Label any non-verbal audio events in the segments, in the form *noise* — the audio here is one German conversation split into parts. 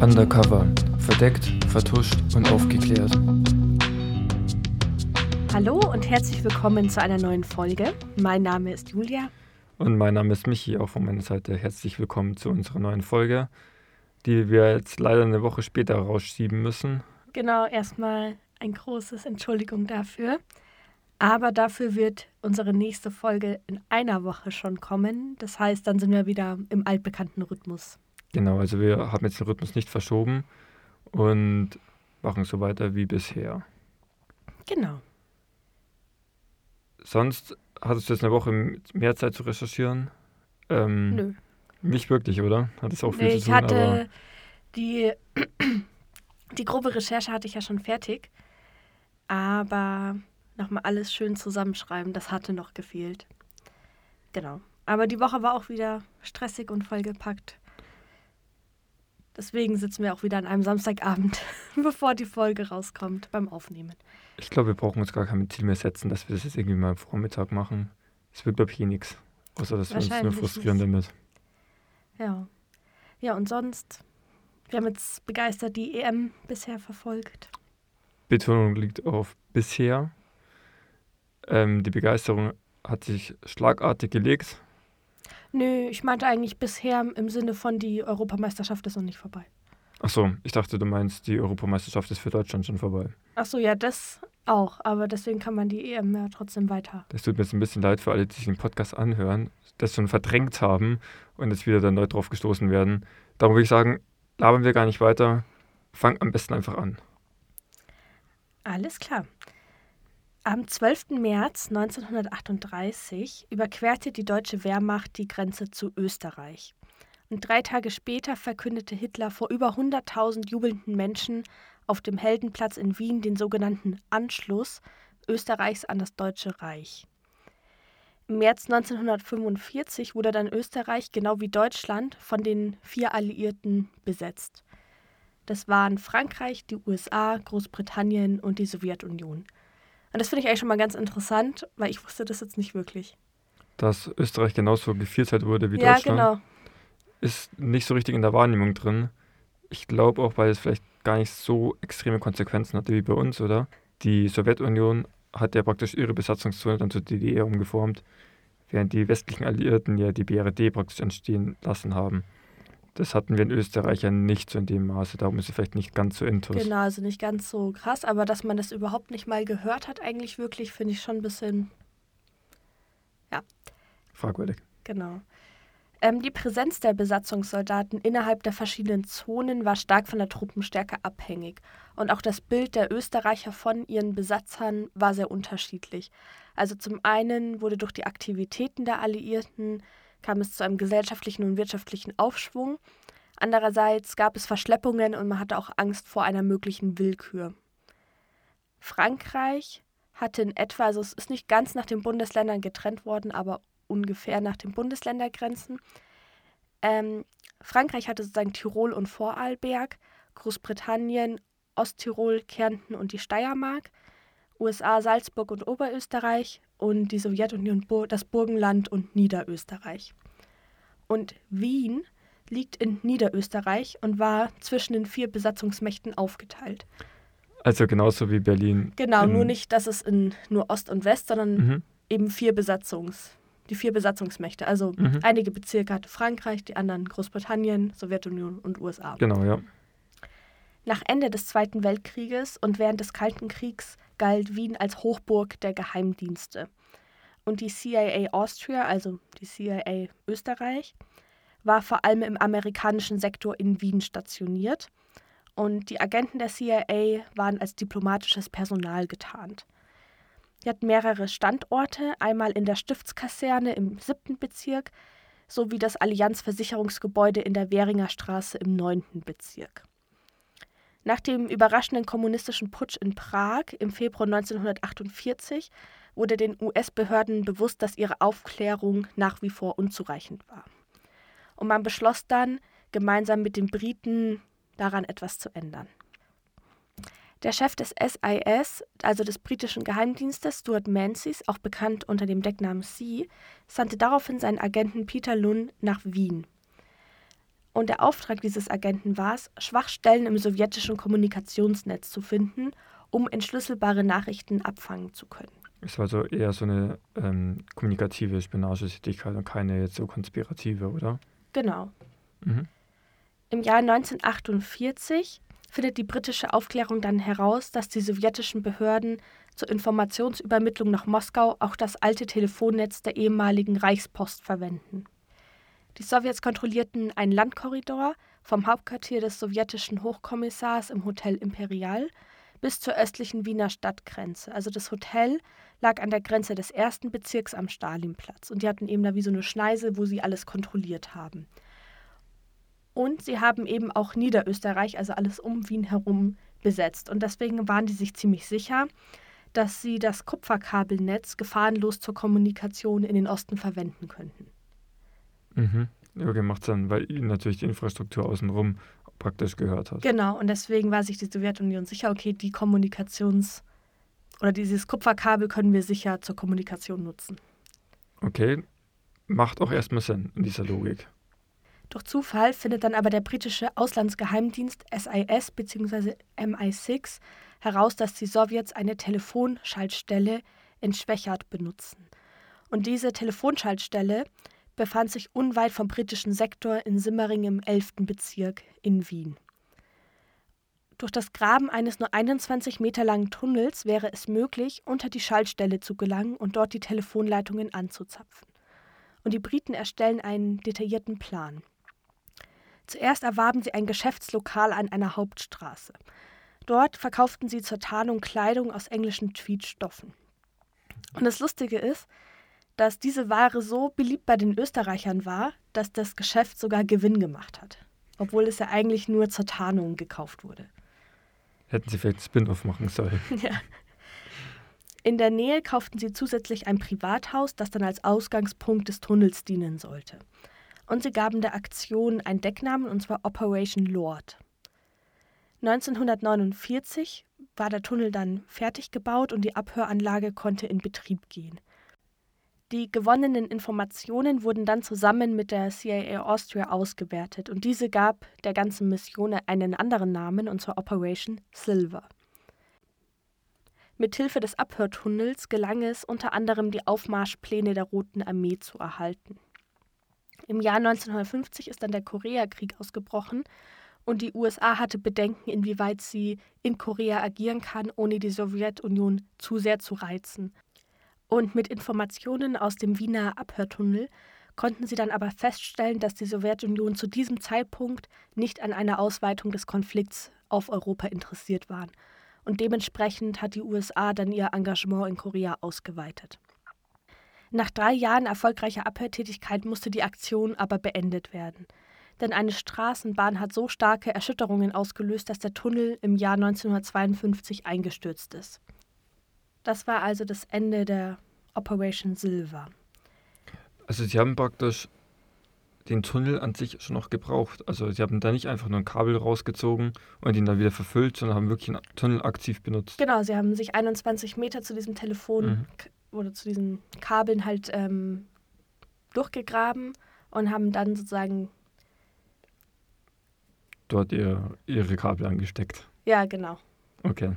Undercover. Verdeckt, vertuscht und aufgeklärt. Hallo und herzlich willkommen zu einer neuen Folge. Mein Name ist Julia. Und mein Name ist Michi, auch von meiner Seite herzlich willkommen zu unserer neuen Folge, die wir jetzt leider eine Woche später rausschieben müssen. Genau, erstmal ein großes Entschuldigung dafür. Aber dafür wird unsere nächste Folge in einer Woche schon kommen. Das heißt, dann sind wir wieder im altbekannten Rhythmus. Genau, also wir haben jetzt den Rhythmus nicht verschoben und machen so weiter wie bisher. Genau. Sonst hattest du jetzt eine Woche mehr Zeit zu recherchieren? Ähm, Nö. Nicht wirklich, oder? Hat es auch viel nee, zu tun, ich hatte die, *clears throat* die grobe Recherche hatte ich ja schon fertig. Aber nochmal alles schön zusammenschreiben, das hatte noch gefehlt. Genau. Aber die Woche war auch wieder stressig und vollgepackt. Deswegen sitzen wir auch wieder an einem Samstagabend, *laughs* bevor die Folge rauskommt, beim Aufnehmen. Ich glaube, wir brauchen uns gar kein Ziel mehr setzen, dass wir das jetzt irgendwie mal am Vormittag machen. Es wird, glaube ich, eh nichts. Außer, dass wir uns nur frustrieren nicht. damit. Ja. Ja, und sonst, wir haben jetzt begeistert die EM bisher verfolgt. Betonung liegt auf bisher. Ähm, die Begeisterung hat sich schlagartig gelegt. Nö, ich meinte eigentlich bisher im Sinne von die Europameisterschaft ist noch nicht vorbei. Ach so, ich dachte, du meinst, die Europameisterschaft ist für Deutschland schon vorbei. Ach so, ja, das auch. Aber deswegen kann man die EM ja trotzdem weiter. Das tut mir jetzt ein bisschen leid für alle, die sich den Podcast anhören, das schon verdrängt haben und jetzt wieder dann neu drauf gestoßen werden. Darum würde ich sagen, labern wir gar nicht weiter. Fang am besten einfach an. Alles klar. Am 12. März 1938 überquerte die deutsche Wehrmacht die Grenze zu Österreich. Und drei Tage später verkündete Hitler vor über 100.000 jubelnden Menschen auf dem Heldenplatz in Wien den sogenannten Anschluss Österreichs an das Deutsche Reich. Im März 1945 wurde dann Österreich, genau wie Deutschland, von den vier Alliierten besetzt. Das waren Frankreich, die USA, Großbritannien und die Sowjetunion. Und das finde ich eigentlich schon mal ganz interessant, weil ich wusste das jetzt nicht wirklich. Dass Österreich genauso gevierteilt wurde wie ja, Deutschland. Genau. Ist nicht so richtig in der Wahrnehmung drin. Ich glaube auch, weil es vielleicht gar nicht so extreme Konsequenzen hatte wie bei uns, oder? Die Sowjetunion hat ja praktisch ihre Besatzungszone dann zur DDR umgeformt, während die westlichen Alliierten ja die BRD praktisch entstehen lassen haben. Das hatten wir in Österreich ja nicht so in dem Maße, darum ist es vielleicht nicht ganz so intus. Genau, also nicht ganz so krass, aber dass man das überhaupt nicht mal gehört hat, eigentlich wirklich, finde ich schon ein bisschen, ja. Fragwürdig. Genau. Ähm, die Präsenz der Besatzungssoldaten innerhalb der verschiedenen Zonen war stark von der Truppenstärke abhängig. Und auch das Bild der Österreicher von ihren Besatzern war sehr unterschiedlich. Also zum einen wurde durch die Aktivitäten der Alliierten kam es zu einem gesellschaftlichen und wirtschaftlichen Aufschwung. Andererseits gab es Verschleppungen und man hatte auch Angst vor einer möglichen Willkür. Frankreich hatte in etwa, also es ist nicht ganz nach den Bundesländern getrennt worden, aber ungefähr nach den Bundesländergrenzen. Ähm, Frankreich hatte sozusagen Tirol und Vorarlberg, Großbritannien, Osttirol, Kärnten und die Steiermark, USA Salzburg und Oberösterreich und die Sowjetunion das Burgenland und Niederösterreich. Und Wien liegt in Niederösterreich und war zwischen den vier Besatzungsmächten aufgeteilt. Also genauso wie Berlin. Genau, nur nicht, dass es in nur Ost und West, sondern mhm. eben vier Besatzungs, die vier Besatzungsmächte. Also mhm. einige Bezirke hatte Frankreich, die anderen Großbritannien, Sowjetunion und USA. Genau, ja. Nach Ende des Zweiten Weltkrieges und während des Kalten Kriegs galt Wien als Hochburg der Geheimdienste. Und die CIA Austria, also die CIA Österreich, war vor allem im amerikanischen Sektor in Wien stationiert. Und die Agenten der CIA waren als diplomatisches Personal getarnt. Sie hatten mehrere Standorte, einmal in der Stiftskaserne im siebten Bezirk sowie das Allianzversicherungsgebäude in der Währinger Straße im neunten Bezirk. Nach dem überraschenden kommunistischen Putsch in Prag im Februar 1948 wurde den US-Behörden bewusst, dass ihre Aufklärung nach wie vor unzureichend war. Und man beschloss dann, gemeinsam mit den Briten daran etwas zu ändern. Der Chef des SIS, also des britischen Geheimdienstes, Stuart Menzies, auch bekannt unter dem Decknamen C, sandte daraufhin seinen Agenten Peter Lunn nach Wien. Und der Auftrag dieses Agenten war es, Schwachstellen im sowjetischen Kommunikationsnetz zu finden, um entschlüsselbare Nachrichten abfangen zu können. Es war so eher so eine ähm, kommunikative Spionagetätigkeit und keine jetzt so konspirative, oder? Genau. Mhm. Im Jahr 1948 findet die britische Aufklärung dann heraus, dass die sowjetischen Behörden zur Informationsübermittlung nach Moskau auch das alte Telefonnetz der ehemaligen Reichspost verwenden. Die Sowjets kontrollierten einen Landkorridor vom Hauptquartier des sowjetischen Hochkommissars im Hotel Imperial bis zur östlichen Wiener Stadtgrenze. Also das Hotel lag an der Grenze des ersten Bezirks am Stalinplatz und die hatten eben da wie so eine Schneise, wo sie alles kontrolliert haben. Und sie haben eben auch Niederösterreich, also alles um Wien herum, besetzt. Und deswegen waren die sich ziemlich sicher, dass sie das Kupferkabelnetz gefahrenlos zur Kommunikation in den Osten verwenden könnten. Mhm. Okay, macht Sinn, weil ihnen natürlich die Infrastruktur außenrum praktisch gehört hat. Genau, und deswegen war sich die Sowjetunion sicher, okay, die Kommunikations- oder dieses Kupferkabel können wir sicher zur Kommunikation nutzen. Okay, macht auch erstmal Sinn in dieser Logik. Durch Zufall findet dann aber der britische Auslandsgeheimdienst SIS bzw. MI6 heraus, dass die Sowjets eine Telefonschaltstelle in Schwächert benutzen. Und diese Telefonschaltstelle befand sich unweit vom britischen Sektor in Simmering im 11. Bezirk in Wien. Durch das Graben eines nur 21 Meter langen Tunnels wäre es möglich, unter die Schaltstelle zu gelangen und dort die Telefonleitungen anzuzapfen. Und die Briten erstellen einen detaillierten Plan. Zuerst erwarben sie ein Geschäftslokal an einer Hauptstraße. Dort verkauften sie zur Tarnung Kleidung aus englischen Tweedstoffen. Und das Lustige ist, dass diese Ware so beliebt bei den Österreichern war, dass das Geschäft sogar Gewinn gemacht hat, obwohl es ja eigentlich nur zur Tarnung gekauft wurde. Hätten sie vielleicht Spin-off machen sollen. *laughs* ja. In der Nähe kauften sie zusätzlich ein Privathaus, das dann als Ausgangspunkt des Tunnels dienen sollte und sie gaben der Aktion einen Decknamen, und zwar Operation Lord. 1949 war der Tunnel dann fertig gebaut und die Abhöranlage konnte in Betrieb gehen. Die gewonnenen Informationen wurden dann zusammen mit der CIA Austria ausgewertet und diese gab der ganzen Mission einen anderen Namen, und zwar Operation Silver. Mithilfe des Abhörtunnels gelang es unter anderem, die Aufmarschpläne der Roten Armee zu erhalten. Im Jahr 1950 ist dann der Koreakrieg ausgebrochen und die USA hatte Bedenken, inwieweit sie in Korea agieren kann, ohne die Sowjetunion zu sehr zu reizen. Und mit Informationen aus dem Wiener Abhörtunnel konnten sie dann aber feststellen, dass die Sowjetunion zu diesem Zeitpunkt nicht an einer Ausweitung des Konflikts auf Europa interessiert waren. Und dementsprechend hat die USA dann ihr Engagement in Korea ausgeweitet. Nach drei Jahren erfolgreicher Abhörtätigkeit musste die Aktion aber beendet werden. Denn eine Straßenbahn hat so starke Erschütterungen ausgelöst, dass der Tunnel im Jahr 1952 eingestürzt ist. Das war also das Ende der Operation Silver. Also Sie haben praktisch den Tunnel an sich schon noch gebraucht. Also Sie haben da nicht einfach nur ein Kabel rausgezogen und ihn dann wieder verfüllt, sondern haben wirklich einen Tunnel aktiv benutzt. Genau, Sie haben sich 21 Meter zu diesem Telefon mhm oder zu diesen Kabeln halt ähm, durchgegraben und haben dann sozusagen dort ihr, ihre Kabel angesteckt. Ja, genau. Okay.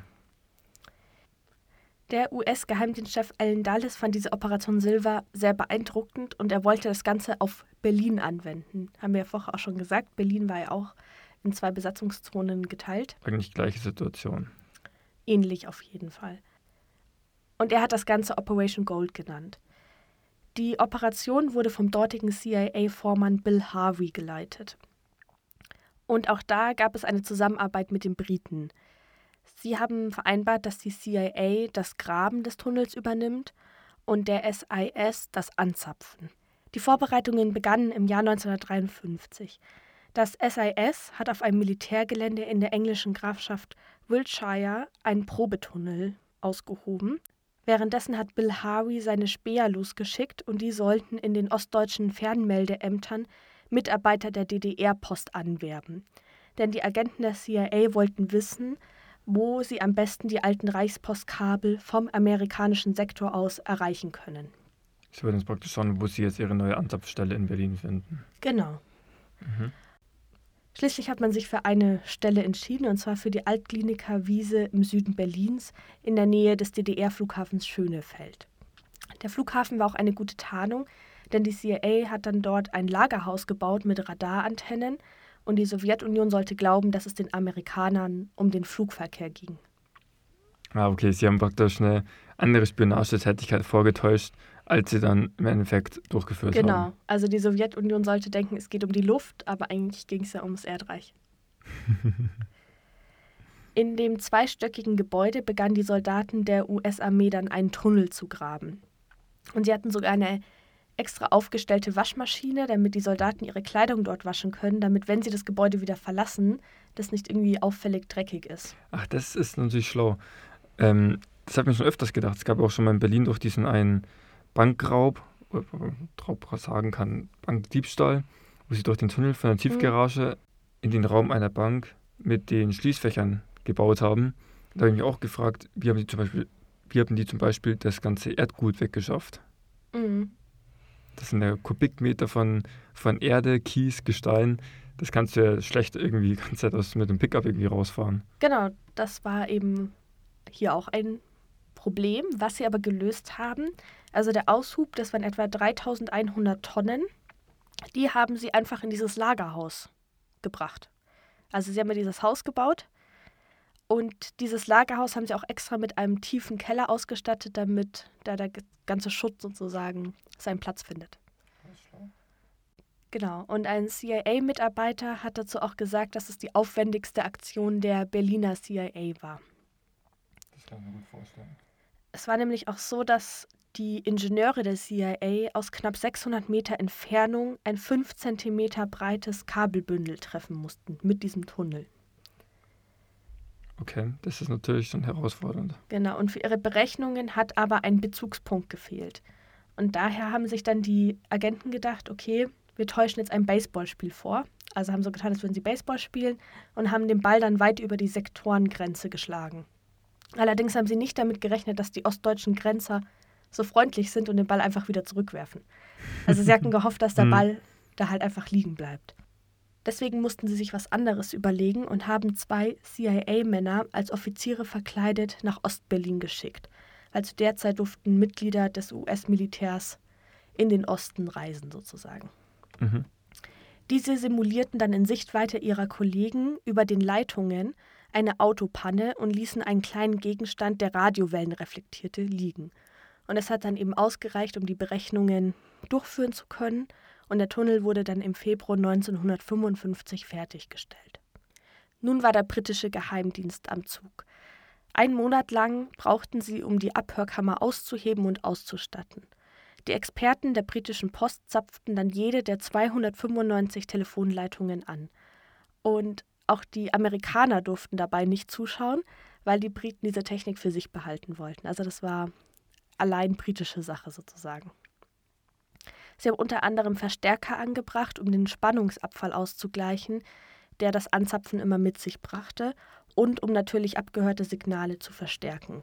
Der US-Geheimdienstchef Alan Dulles fand diese Operation Silver sehr beeindruckend und er wollte das Ganze auf Berlin anwenden. Haben wir ja vorher auch schon gesagt. Berlin war ja auch in zwei Besatzungszonen geteilt. Eigentlich gleiche Situation. Ähnlich auf jeden Fall und er hat das Ganze Operation Gold genannt. Die Operation wurde vom dortigen CIA-Vormann Bill Harvey geleitet. Und auch da gab es eine Zusammenarbeit mit den Briten. Sie haben vereinbart, dass die CIA das Graben des Tunnels übernimmt und der SIS das Anzapfen. Die Vorbereitungen begannen im Jahr 1953. Das SIS hat auf einem Militärgelände in der englischen Grafschaft Wiltshire einen Probetunnel ausgehoben, Währenddessen hat Bill Harvey seine Späher losgeschickt und die sollten in den ostdeutschen Fernmeldeämtern Mitarbeiter der DDR-Post anwerben. Denn die Agenten der CIA wollten wissen, wo sie am besten die alten Reichspostkabel vom amerikanischen Sektor aus erreichen können. Sie wollten uns praktisch schauen, wo sie jetzt ihre neue Anzapfstelle in Berlin finden. Genau. Mhm. Schließlich hat man sich für eine Stelle entschieden, und zwar für die Altkliniker Wiese im Süden Berlins in der Nähe des DDR-Flughafens Schönefeld. Der Flughafen war auch eine gute Tarnung, denn die CIA hat dann dort ein Lagerhaus gebaut mit Radarantennen und die Sowjetunion sollte glauben, dass es den Amerikanern um den Flugverkehr ging. Ah, okay, sie haben praktisch eine andere Spionagetätigkeit vorgetäuscht, als sie dann im Endeffekt durchgeführt genau. haben. Genau, also die Sowjetunion sollte denken, es geht um die Luft, aber eigentlich ging es ja ums Erdreich. *laughs* In dem zweistöckigen Gebäude begannen die Soldaten der US-Armee dann einen Tunnel zu graben. Und sie hatten sogar eine extra aufgestellte Waschmaschine, damit die Soldaten ihre Kleidung dort waschen können, damit, wenn sie das Gebäude wieder verlassen, das nicht irgendwie auffällig dreckig ist. Ach, das ist natürlich schlau. Ähm, das habe ich mir schon öfters gedacht. Es gab auch schon mal in Berlin durch diesen einen Bankraub, oder Raub sagen kann, Bankdiebstahl, wo sie durch den Tunnel von der mhm. Tiefgarage mhm. in den Raum einer Bank mit den Schließfächern gebaut haben. Da habe ich mich auch gefragt, wie haben die zum Beispiel, wie haben die zum Beispiel das ganze Erdgut weggeschafft? Mhm. Das sind ja Kubikmeter von, von Erde, Kies, Gestein. Das kannst du ja schlecht irgendwie die ganze Zeit aus, mit dem Pickup irgendwie rausfahren. Genau, das war eben hier auch ein Problem, was sie aber gelöst haben. Also der Aushub, das waren etwa 3100 Tonnen, die haben sie einfach in dieses Lagerhaus gebracht. Also sie haben ja dieses Haus gebaut und dieses Lagerhaus haben sie auch extra mit einem tiefen Keller ausgestattet, damit da der ganze Schutt sozusagen seinen Platz findet. Genau. Und ein CIA-Mitarbeiter hat dazu auch gesagt, dass es die aufwendigste Aktion der Berliner CIA war. Das kann ich mir gut vorstellen. Es war nämlich auch so, dass die Ingenieure der CIA aus knapp 600 Meter Entfernung ein 5 cm breites Kabelbündel treffen mussten mit diesem Tunnel. Okay, das ist natürlich schon herausfordernd. Genau, und für ihre Berechnungen hat aber ein Bezugspunkt gefehlt. Und daher haben sich dann die Agenten gedacht, okay, wir täuschen jetzt ein Baseballspiel vor. Also haben so getan, als würden sie Baseball spielen und haben den Ball dann weit über die Sektorengrenze geschlagen. Allerdings haben sie nicht damit gerechnet, dass die ostdeutschen Grenzer so freundlich sind und den Ball einfach wieder zurückwerfen. Also sie hatten *laughs* gehofft, dass der hm. Ball da halt einfach liegen bleibt. Deswegen mussten sie sich was anderes überlegen und haben zwei CIA-Männer als Offiziere verkleidet nach Ostberlin geschickt. Also derzeit durften Mitglieder des US-Militärs in den Osten reisen, sozusagen. Mhm. Diese simulierten dann in Sichtweite ihrer Kollegen über den Leitungen eine Autopanne und ließen einen kleinen Gegenstand, der Radiowellen reflektierte, liegen. Und es hat dann eben ausgereicht, um die Berechnungen durchführen zu können. Und der Tunnel wurde dann im Februar 1955 fertiggestellt. Nun war der britische Geheimdienst am Zug. Ein Monat lang brauchten sie, um die Abhörkammer auszuheben und auszustatten. Die Experten der britischen Post zapften dann jede der 295 Telefonleitungen an. Und auch die Amerikaner durften dabei nicht zuschauen, weil die Briten diese Technik für sich behalten wollten. Also das war allein britische Sache sozusagen. Sie haben unter anderem Verstärker angebracht, um den Spannungsabfall auszugleichen, der das Anzapfen immer mit sich brachte, und um natürlich abgehörte Signale zu verstärken.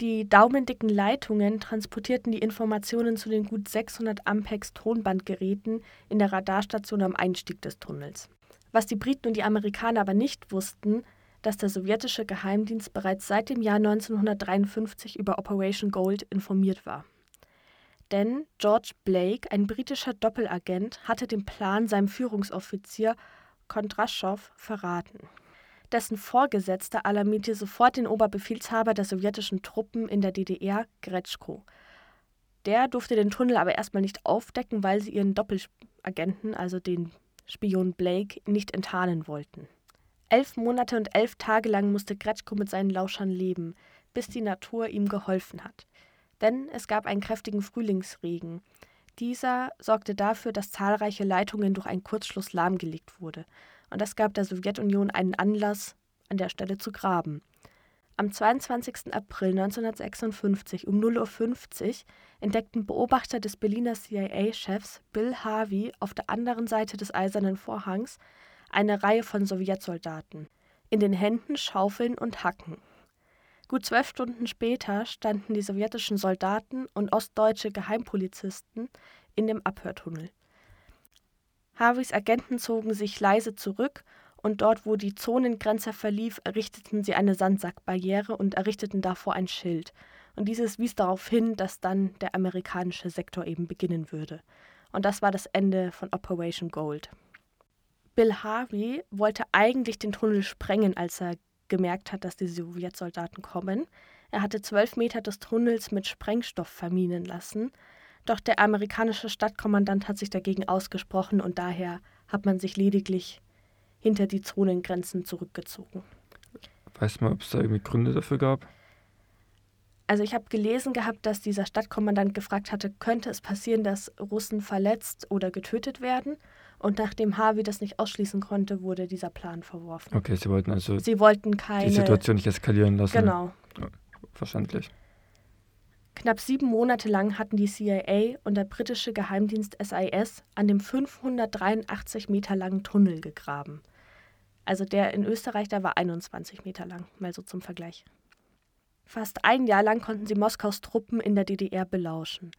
Die daumendicken Leitungen transportierten die Informationen zu den gut 600 Ampex Tonbandgeräten in der Radarstation am Einstieg des Tunnels. Was die Briten und die Amerikaner aber nicht wussten, dass der sowjetische Geheimdienst bereits seit dem Jahr 1953 über Operation Gold informiert war. Denn George Blake, ein britischer Doppelagent, hatte den Plan seinem Führungsoffizier Kondraschow verraten. Dessen Vorgesetzter alarmierte sofort den Oberbefehlshaber der sowjetischen Truppen in der DDR, Gretschko. Der durfte den Tunnel aber erstmal nicht aufdecken, weil sie ihren Doppelagenten, also den Spion Blake, nicht enttarnen wollten. Elf Monate und elf Tage lang musste Gretschko mit seinen Lauschern leben, bis die Natur ihm geholfen hat. Denn es gab einen kräftigen Frühlingsregen. Dieser sorgte dafür, dass zahlreiche Leitungen durch einen Kurzschluss lahmgelegt wurde. Und das gab der Sowjetunion einen Anlass, an der Stelle zu graben. Am 22. April 1956 um 0.50 Uhr entdeckten Beobachter des Berliner CIA-Chefs Bill Harvey auf der anderen Seite des Eisernen Vorhangs eine Reihe von Sowjetsoldaten, in den Händen Schaufeln und Hacken. Gut zwölf Stunden später standen die sowjetischen Soldaten und ostdeutsche Geheimpolizisten in dem Abhörtunnel. Harveys Agenten zogen sich leise zurück und dort, wo die Zonengrenze verlief, errichteten sie eine Sandsackbarriere und errichteten davor ein Schild. Und dieses wies darauf hin, dass dann der amerikanische Sektor eben beginnen würde. Und das war das Ende von Operation Gold. Bill Harvey wollte eigentlich den Tunnel sprengen, als er gemerkt hat, dass die Sowjetsoldaten kommen. Er hatte zwölf Meter des Tunnels mit Sprengstoff verminen lassen. Doch der amerikanische Stadtkommandant hat sich dagegen ausgesprochen und daher hat man sich lediglich hinter die Zonengrenzen zurückgezogen. Weiß man, ob es da irgendwie Gründe dafür gab? Also ich habe gelesen gehabt, dass dieser Stadtkommandant gefragt hatte, könnte es passieren, dass Russen verletzt oder getötet werden? Und nachdem Harvey das nicht ausschließen konnte, wurde dieser Plan verworfen. Okay, sie wollten also sie wollten keine, die Situation nicht eskalieren lassen. Genau. Ja, verständlich. Knapp sieben Monate lang hatten die CIA und der britische Geheimdienst SIS an dem 583 Meter langen Tunnel gegraben. Also der in Österreich, der war 21 Meter lang, mal so zum Vergleich. Fast ein Jahr lang konnten sie Moskaus Truppen in der DDR belauschen.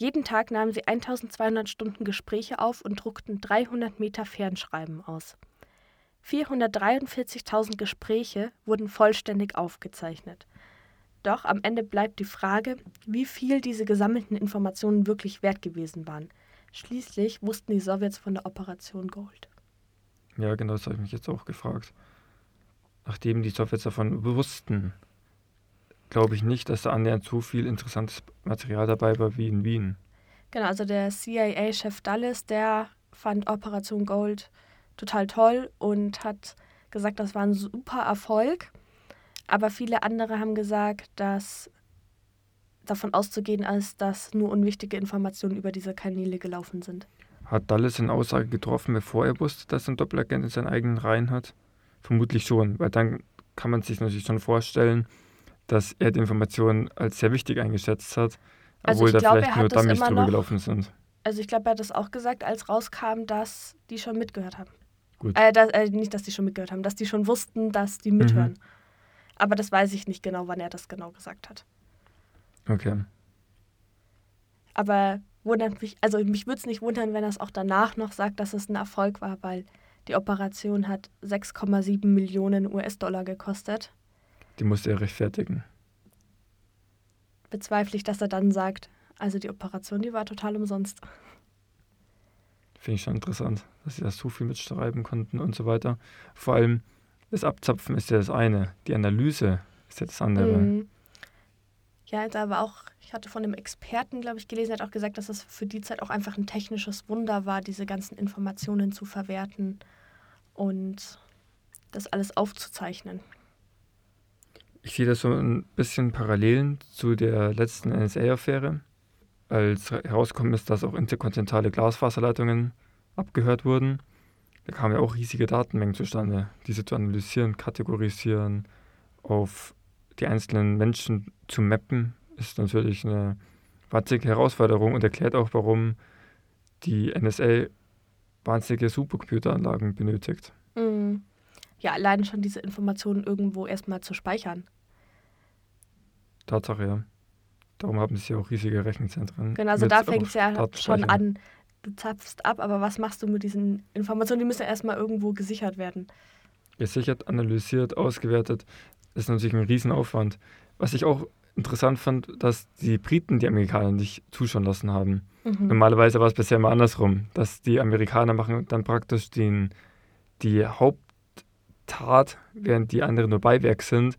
Jeden Tag nahmen sie 1200 Stunden Gespräche auf und druckten 300 Meter Fernschreiben aus. 443.000 Gespräche wurden vollständig aufgezeichnet. Doch am Ende bleibt die Frage, wie viel diese gesammelten Informationen wirklich wert gewesen waren. Schließlich wussten die Sowjets von der Operation Gold. Ja, genau, das habe ich mich jetzt auch gefragt. Nachdem die Sowjets davon wussten, glaube ich nicht, dass da annähernd so viel interessantes Material dabei war wie in Wien. Genau, also der CIA-Chef Dulles, der fand Operation Gold total toll und hat gesagt, das war ein super Erfolg. Aber viele andere haben gesagt, dass davon auszugehen ist, dass nur unwichtige Informationen über diese Kanäle gelaufen sind. Hat Dulles eine Aussage getroffen, bevor er wusste, dass er ein Doppelagent in seinen eigenen Reihen hat? Vermutlich schon, weil dann kann man sich natürlich schon vorstellen, dass er die Informationen als sehr wichtig eingeschätzt hat, also obwohl da glaub, vielleicht nur Dummies drüber noch, gelaufen sind. Also ich glaube, er hat das auch gesagt, als rauskam, dass die schon mitgehört haben. Gut. Äh, dass, äh, nicht, dass die schon mitgehört haben, dass die schon wussten, dass die mithören. Mhm. Aber das weiß ich nicht genau, wann er das genau gesagt hat. Okay. Aber wundert mich, also mich würde es nicht wundern, wenn er es auch danach noch sagt, dass es ein Erfolg war, weil die Operation hat 6,7 Millionen US-Dollar gekostet. Die musste er rechtfertigen. Bezweifle ich, dass er dann sagt, also die Operation, die war total umsonst. Finde ich schon interessant, dass sie das so viel mitschreiben konnten und so weiter. Vor allem das Abzapfen ist ja das eine, die Analyse ist ja das andere. Mhm. Ja, da war auch, ich hatte von einem Experten, glaube ich, gelesen, hat auch gesagt, dass es für die Zeit auch einfach ein technisches Wunder war, diese ganzen Informationen zu verwerten und das alles aufzuzeichnen. Ich sehe das so ein bisschen Parallelen zu der letzten NSA-Affäre, als herausgekommen ist, dass auch interkontinentale Glasfaserleitungen abgehört wurden. Da kamen ja auch riesige Datenmengen zustande, diese zu analysieren, kategorisieren, auf die einzelnen Menschen zu mappen, ist natürlich eine wahnsinnige Herausforderung und erklärt auch, warum die NSA wahnsinnige Supercomputeranlagen benötigt. Mhm ja allein schon diese Informationen irgendwo erstmal zu speichern. Tatsache, ja. Darum haben sie ja auch riesige Rechenzentren. Genau, also da fängt es ja schon an. Du zapfst ab, aber was machst du mit diesen Informationen? Die müssen ja erstmal irgendwo gesichert werden. Gesichert, analysiert, ausgewertet. Das ist natürlich ein Riesenaufwand. Was ich auch interessant fand, dass die Briten die Amerikaner nicht zuschauen lassen haben. Mhm. Normalerweise war es bisher immer andersrum, dass die Amerikaner machen dann praktisch den, die Haupt Tat, während die anderen nur Beiwerk sind.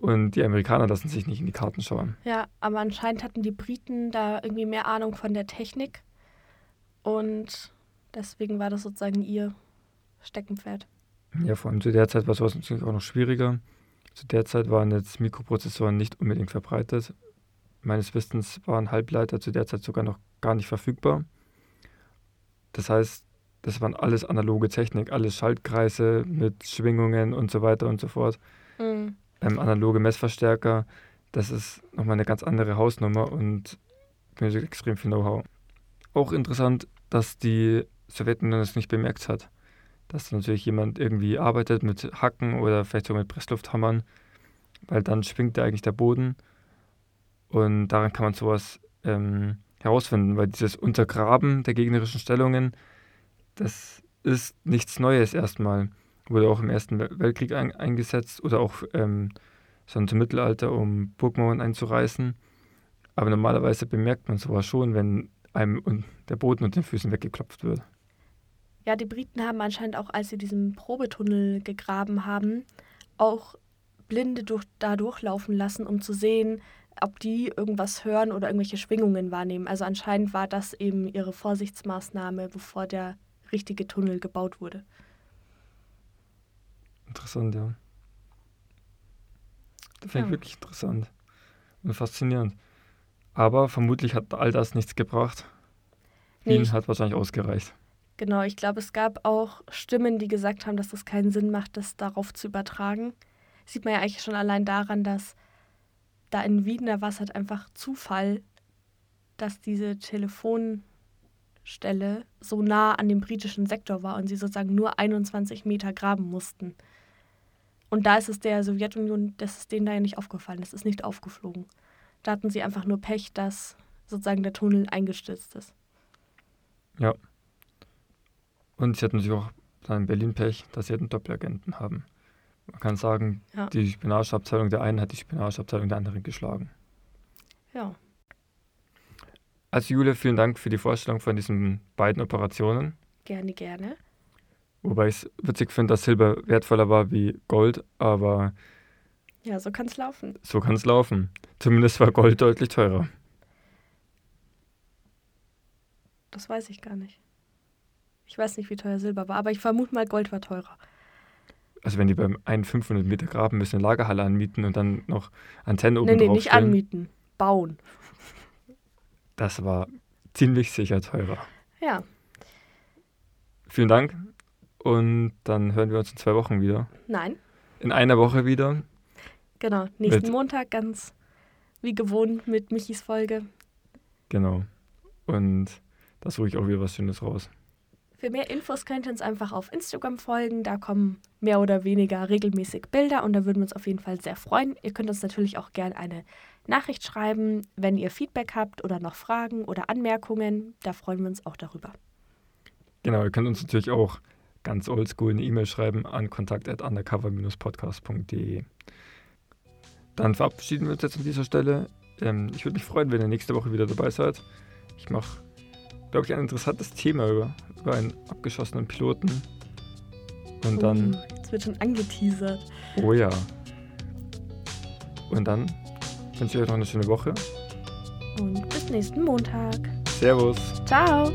Und die Amerikaner lassen sich nicht in die Karten schauen. Ja, aber anscheinend hatten die Briten da irgendwie mehr Ahnung von der Technik. Und deswegen war das sozusagen ihr Steckenpferd. Ja, vor allem zu der Zeit war sowas natürlich auch noch schwieriger. Zu der Zeit waren jetzt Mikroprozessoren nicht unbedingt verbreitet. Meines Wissens waren Halbleiter zu der Zeit sogar noch gar nicht verfügbar. Das heißt, das waren alles analoge Technik, alles Schaltkreise mit Schwingungen und so weiter und so fort. Mhm. Ähm, analoge Messverstärker, das ist nochmal eine ganz andere Hausnummer und extrem viel Know-how. Auch interessant, dass die Sowjetunion das nicht bemerkt hat. Dass natürlich jemand irgendwie arbeitet mit Hacken oder vielleicht sogar mit Presslufthammern, weil dann schwingt da eigentlich der Boden und daran kann man sowas ähm, herausfinden, weil dieses Untergraben der gegnerischen Stellungen Das ist nichts Neues erstmal. Wurde auch im Ersten Weltkrieg ein, eingesetzt oder auch ähm, schon zum Mittelalter, um Burgmauern einzureißen. Aber normalerweise bemerkt man sowas schon, wenn einem der Boden unter den Füßen weggeklopft wird. Ja, die Briten haben anscheinend auch, als sie diesen Probetunnel gegraben haben, auch Blinde durch, da durchlaufen lassen, um zu sehen, ob die irgendwas hören oder irgendwelche Schwingungen wahrnehmen. Also anscheinend war das eben ihre Vorsichtsmaßnahme, bevor der richtige Tunnel gebaut wurde. Interessant, ja. Das finde ich wirklich interessant und faszinierend. Aber vermutlich hat all das nichts gebracht. Wien nee, hat wahrscheinlich ausgereicht. Genau, ich glaube, es gab auch Stimmen, die gesagt haben, dass das keinen Sinn macht, das darauf zu übertragen. Sieht man ja eigentlich schon allein daran, dass da in Wien, da war es halt einfach Zufall, dass diese Telefonstelle so nah an dem britischen Sektor war und sie sozusagen nur 21 Meter graben mussten. Und da ist es der Sowjetunion, das ist denen da ja nicht aufgefallen, das ist nicht aufgeflogen. Da hatten sie einfach nur Pech, dass sozusagen der Tunnel eingestürzt ist. Ja. Und sie hatten natürlich auch in Berlin Pech, dass sie einen Doppelagenten haben. Man kann sagen, ja. die Spionageabteilung der einen hat die Spionageabteilung der anderen geschlagen. Ja. Also Julia, vielen Dank für die Vorstellung von diesen beiden Operationen. Gerne, gerne. Wobei ich es witzig finde, dass Silber wertvoller war wie Gold, aber. Ja, so kann es laufen. So kann es laufen. Zumindest war Gold deutlich teurer. Das weiß ich gar nicht. Ich weiß nicht, wie teuer Silber war, aber ich vermute mal, Gold war teurer. Also wenn die beim einen 500 Meter Graben müssen eine Lagerhalle anmieten und dann noch Antennen oben nee, nee, nicht anmieten, bauen. Das war ziemlich sicher teurer. Ja. Vielen Dank. Und dann hören wir uns in zwei Wochen wieder. Nein. In einer Woche wieder. Genau, nächsten mit Montag ganz wie gewohnt mit Michis Folge. Genau. Und da suche ich auch wieder was Schönes raus. Für mehr Infos könnt ihr uns einfach auf Instagram folgen. Da kommen mehr oder weniger regelmäßig Bilder und da würden wir uns auf jeden Fall sehr freuen. Ihr könnt uns natürlich auch gerne eine Nachricht schreiben, wenn ihr Feedback habt oder noch Fragen oder Anmerkungen. Da freuen wir uns auch darüber. Genau, ihr könnt uns natürlich auch ganz oldschool eine E-Mail schreiben an kontakt.undercover-podcast.de. Dann verabschieden wir uns jetzt an dieser Stelle. Ähm, ich würde mich freuen, wenn ihr nächste Woche wieder dabei seid. Ich mache, glaube ich, ein interessantes Thema über, über einen abgeschossenen Piloten. Und dann. Oh, jetzt wird schon angeteasert. Oh ja. Und dann wünsche ich euch noch eine schöne Woche. Und bis nächsten Montag. Servus. Ciao.